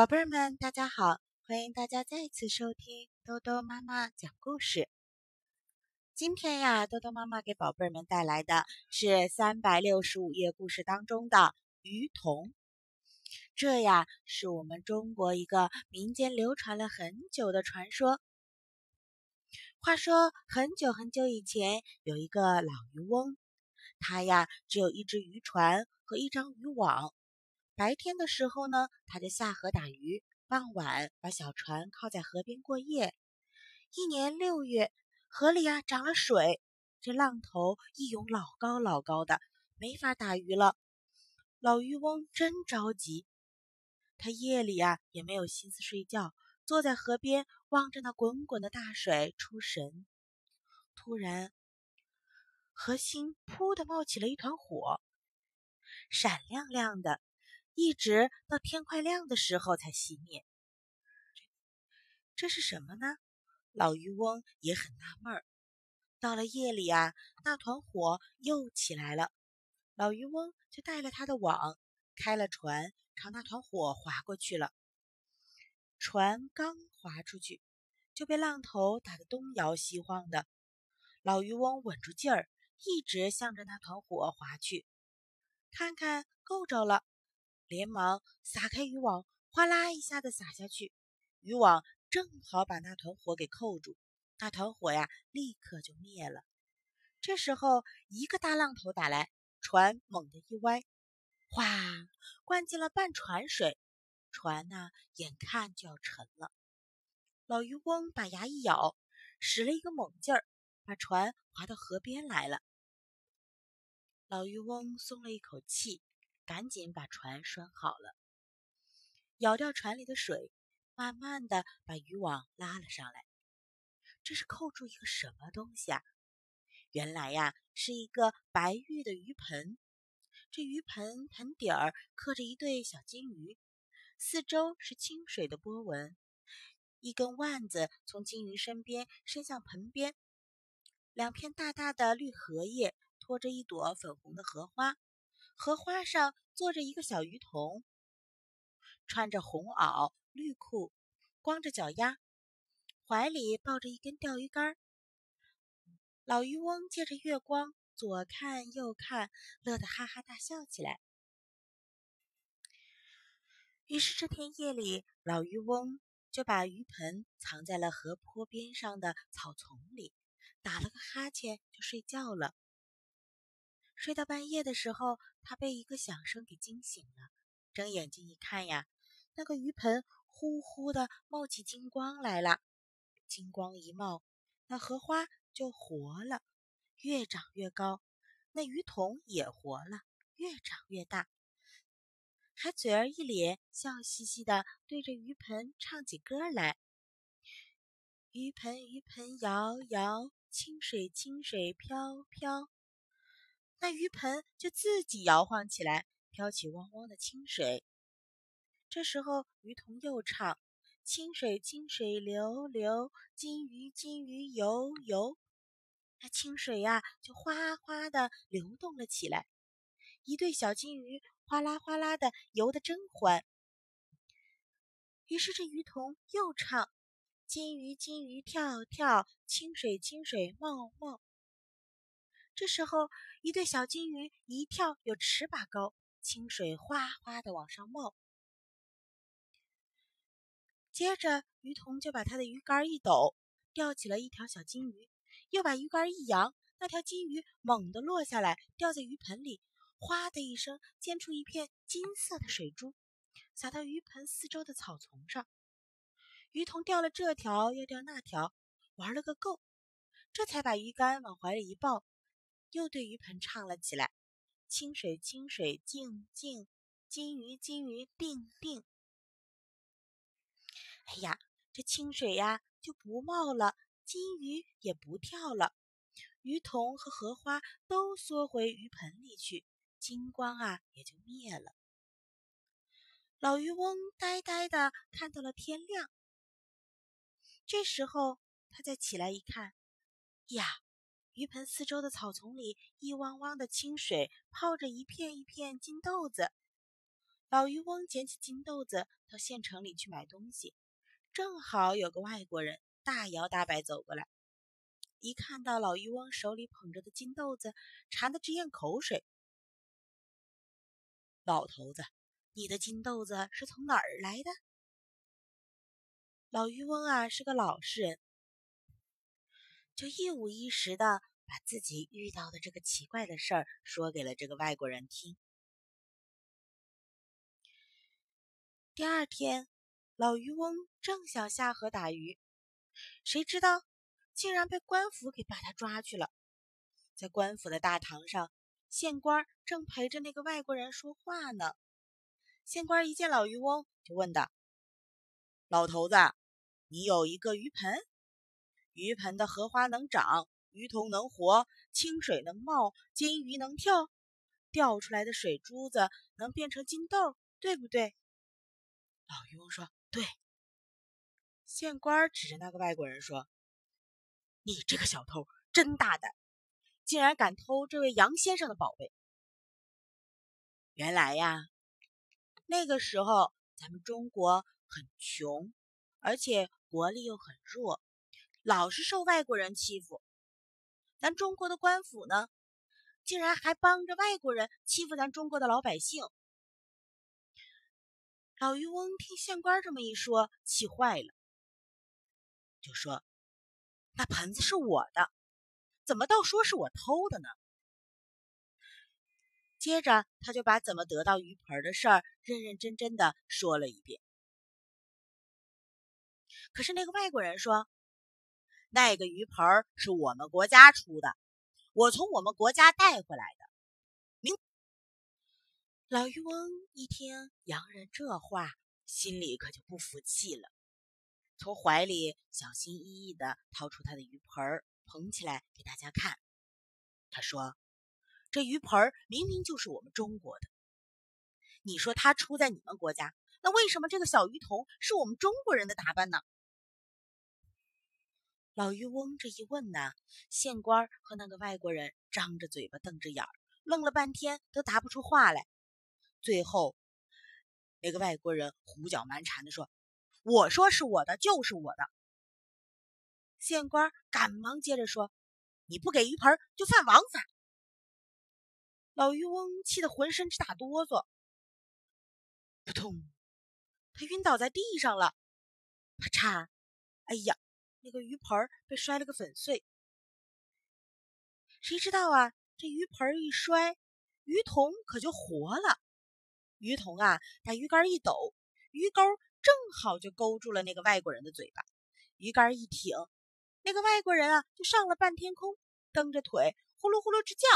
宝贝儿们，大家好！欢迎大家再次收听豆豆妈妈讲故事。今天呀，豆豆妈妈给宝贝儿们带来的是三百六十五页故事当中的鱼童。这呀，是我们中国一个民间流传了很久的传说。话说，很久很久以前，有一个老渔翁，他呀只有一只渔船和一张渔网。白天的时候呢，他就下河打鱼；傍晚把小船靠在河边过夜。一年六月，河里啊涨了水，这浪头一涌老高老高的，没法打鱼了。老渔翁真着急，他夜里啊也没有心思睡觉，坐在河边望着那滚滚的大水出神。突然，河心扑的冒起了一团火，闪亮亮的。一直到天快亮的时候才熄灭，这是什么呢？老渔翁也很纳闷儿。到了夜里啊，那团火又起来了，老渔翁就带了他的网，开了船，朝那团火划过去了。船刚划出去，就被浪头打得东摇西晃的。老渔翁稳住劲儿，一直向着那团火划去，看看够着了。连忙撒开渔网，哗啦一下子撒下去，渔网正好把那团火给扣住，那团火呀立刻就灭了。这时候一个大浪头打来，船猛地一歪，哗，灌进了半船水，船呐眼看就要沉了。老渔翁把牙一咬，使了一个猛劲儿，把船划到河边来了。老渔翁松了一口气。赶紧把船拴好了，舀掉船里的水，慢慢的把渔网拉了上来。这是扣住一个什么东西啊？原来呀，是一个白玉的鱼盆。这鱼盆盆底儿刻着一对小金鱼，四周是清水的波纹。一根腕子从金鱼身边伸向盆边，两片大大的绿荷叶托着一朵粉红的荷花。荷花上坐着一个小鱼童，穿着红袄绿裤，光着脚丫，怀里抱着一根钓鱼竿。老渔翁借着月光左看右看，乐得哈哈大笑起来。于是这天夜里，老渔翁就把鱼盆藏在了河坡边上的草丛里，打了个哈欠就睡觉了。睡到半夜的时候，他被一个响声给惊醒了。睁眼睛一看呀，那个鱼盆呼呼的冒起金光来了。金光一冒，那荷花就活了，越长越高；那鱼桶也活了，越长越大，还嘴儿一咧，笑嘻嘻的对着鱼盆唱起歌来：“鱼盆鱼盆摇摇，清水清水飘飘。”那鱼盆就自己摇晃起来，飘起汪汪的清水。这时候，鱼童又唱：“清水清水流流，金鱼金鱼游游。”那清水呀，就哗哗的流动了起来。一对小金鱼哗啦哗啦的游得真欢。于是，这鱼童又唱：“金鱼金鱼跳跳，清水清水冒冒。”这时候，一对小金鱼一跳有尺把高，清水哗哗的往上冒。接着，鱼童就把他的鱼竿一抖，钓起了一条小金鱼，又把鱼竿一扬，那条金鱼猛地落下来，掉在鱼盆里，哗的一声溅出一片金色的水珠，洒到鱼盆四周的草丛上。鱼童钓了这条，又钓那条，玩了个够，这才把鱼竿往怀里一抱。又对鱼盆唱了起来：“清水清水静静，金鱼金鱼定定。”哎呀，这清水呀就不冒了，金鱼也不跳了，鱼童和荷花都缩回鱼盆里去，金光啊也就灭了。老渔翁呆呆的看到了天亮。这时候他再起来一看，呀！鱼盆四周的草丛里，一汪汪的清水泡着一片一片金豆子。老渔翁捡起金豆子到县城里去买东西，正好有个外国人大摇大摆走过来，一看到老渔翁手里捧着的金豆子，馋得直咽口水。老头子，你的金豆子是从哪儿来的？老渔翁啊，是个老实人，就一五一十的把自己遇到的这个奇怪的事儿说给了这个外国人听。第二天，老渔翁正想下河打鱼，谁知道竟然被官府给把他抓去了。在官府的大堂上，县官正陪着那个外国人说话呢。县官一见老渔翁，就问道：“老头子，你有一个鱼盆？鱼盆的荷花能长，鱼桶能活，清水能冒，金鱼能跳，掉出来的水珠子能变成金豆，对不对？”老渔翁说：“对。”县官指着那个外国人说：“你这个小偷真大胆，竟然敢偷这位杨先生的宝贝！原来呀，那个时候咱们中国很穷，而且国力又很弱，老是受外国人欺负。咱中国的官府呢，竟然还帮着外国人欺负咱中国的老百姓。”老渔翁听县官这么一说，气坏了，就说：“那盆子是我的，怎么倒说是我偷的呢？”接着，他就把怎么得到鱼盆的事儿认认真真的说了一遍。可是那个外国人说：“那个鱼盆是我们国家出的，我从我们国家带回来的。”明老渔翁一听洋人这话，心里可就不服气了，从怀里小心翼翼地掏出他的鱼盆儿，捧起来给大家看。他说：“这鱼盆儿明明就是我们中国的，你说它出在你们国家，那为什么这个小鱼童是我们中国人的打扮呢？”老渔翁这一问呢，县官和那个外国人张着嘴巴瞪着眼儿，愣了半天都答不出话来。最后，那个外国人胡搅蛮缠的说：“我说是我的，就是我的。”县官赶忙接着说：“你不给鱼盆，就犯王法。”老渔翁气得浑身直打哆嗦，扑通，他晕倒在地上了。啪嚓，哎呀，那个鱼盆被摔了个粉碎。谁知道啊，这鱼盆一摔，鱼桶可就活了。鱼童啊，把鱼竿一抖，鱼钩正好就勾住了那个外国人的嘴巴。鱼竿一挺，那个外国人啊就上了半天空，蹬着腿呼噜呼噜直叫。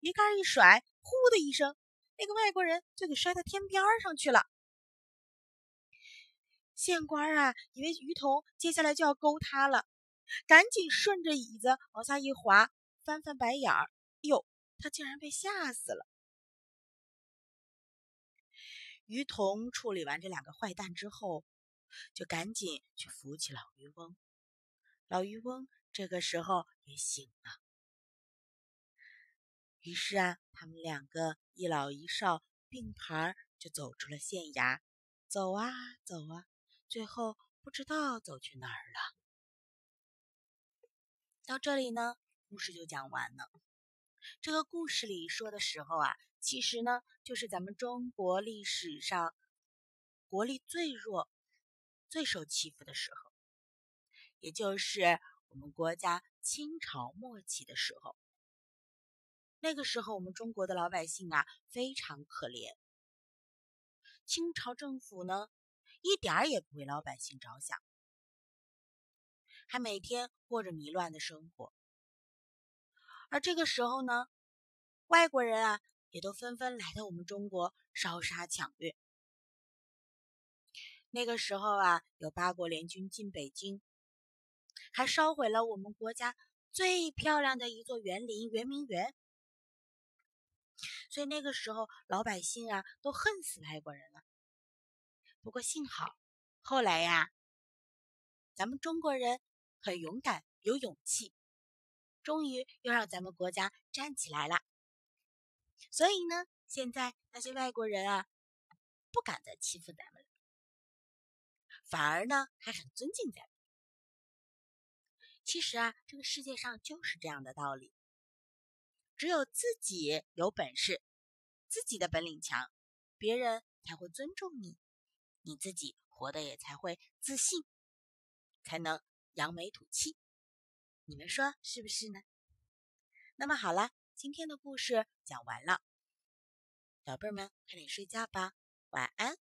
鱼竿一甩，呼的一声，那个外国人就给摔到天边上去了。县官啊，以为于童接下来就要勾他了，赶紧顺着椅子往下一滑，翻翻白眼儿，哟，他竟然被吓死了。于童处理完这两个坏蛋之后，就赶紧去扶起老渔翁。老渔翁这个时候也醒了。于是啊，他们两个一老一少并排就走出了县衙，走啊走啊，最后不知道走去哪儿了。到这里呢，故事就讲完了。这个故事里说的时候啊。其实呢，就是咱们中国历史上国力最弱、最受欺负的时候，也就是我们国家清朝末期的时候。那个时候，我们中国的老百姓啊非常可怜，清朝政府呢一点儿也不为老百姓着想，还每天过着糜乱的生活。而这个时候呢，外国人啊。也都纷纷来到我们中国烧杀抢掠。那个时候啊，有八国联军进北京，还烧毁了我们国家最漂亮的一座园林圆明园。所以那个时候老百姓啊都恨死外国人了。不过幸好，后来呀，咱们中国人很勇敢，有勇气，终于又让咱们国家站起来了。所以呢，现在那些外国人啊，不敢再欺负咱们了，反而呢还很尊敬咱们。其实啊，这个世界上就是这样的道理。只有自己有本事，自己的本领强，别人才会尊重你，你自己活的也才会自信，才能扬眉吐气。你们说是不是呢？那么好了，今天的故事讲完了，宝贝们快点睡觉吧，晚安。